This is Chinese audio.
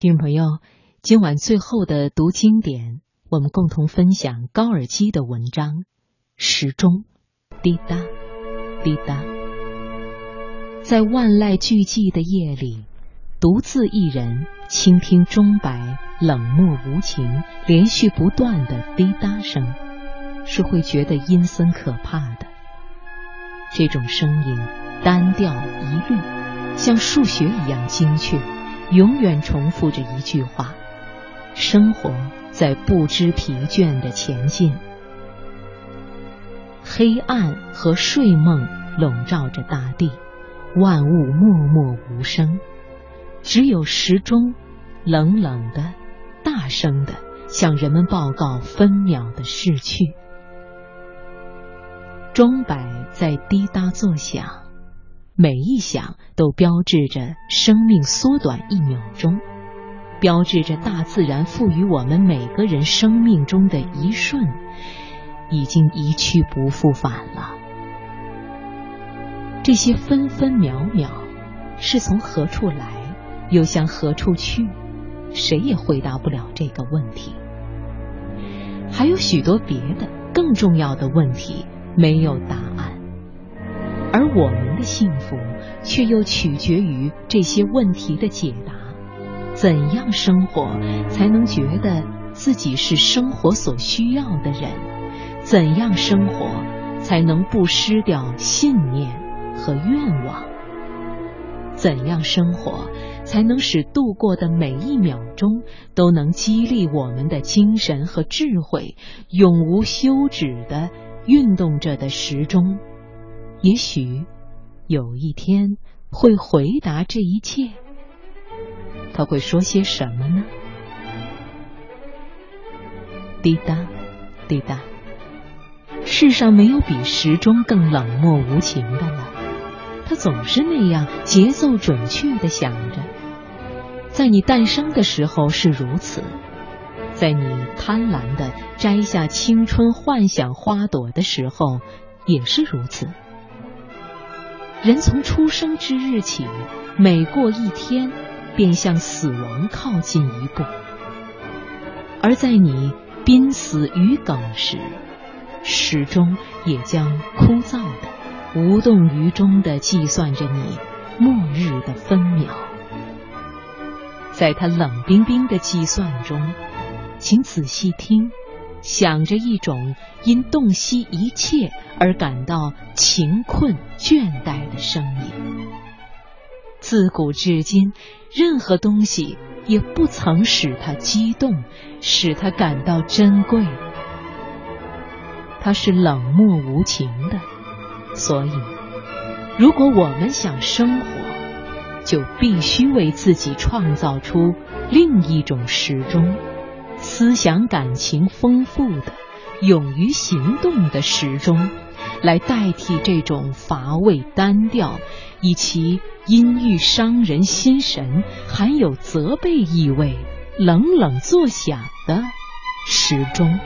听众朋友，今晚最后的读经典，我们共同分享高尔基的文章《时钟》，滴答滴答，在万籁俱寂的夜里，独自一人倾听钟摆冷漠无情、连续不断的滴答声，是会觉得阴森可怕的。这种声音单调一律，像数学一样精确。永远重复着一句话：生活在不知疲倦的前进。黑暗和睡梦笼罩着大地，万物默默无声，只有时钟冷冷的、大声的向人们报告分秒的逝去。钟摆在滴答作响。每一响都标志着生命缩短一秒钟，标志着大自然赋予我们每个人生命中的一瞬已经一去不复返了。这些分分秒秒是从何处来，又向何处去？谁也回答不了这个问题。还有许多别的更重要的问题没有答。而我们的幸福，却又取决于这些问题的解答。怎样生活才能觉得自己是生活所需要的人？怎样生活才能不失掉信念和愿望？怎样生活才能使度过的每一秒钟都能激励我们的精神和智慧，永无休止的运动着的时钟？也许有一天会回答这一切，他会说些什么呢？滴答，滴答，世上没有比时钟更冷漠无情的了。他总是那样节奏准确的响着，在你诞生的时候是如此，在你贪婪的摘下青春幻想花朵的时候也是如此。人从出生之日起，每过一天，便向死亡靠近一步；而在你濒死于梗时，始终也将枯燥的、无动于衷的计算着你末日的分秒。在他冷冰冰的计算中，请仔细听。想着一种因洞悉一切而感到情困倦怠的声音。自古至今，任何东西也不曾使他激动，使他感到珍贵。他是冷漠无情的，所以，如果我们想生活，就必须为自己创造出另一种时钟。思想感情丰富的、勇于行动的时钟，来代替这种乏味单调、以其阴郁伤人心神、含有责备意味、冷冷作响的时钟。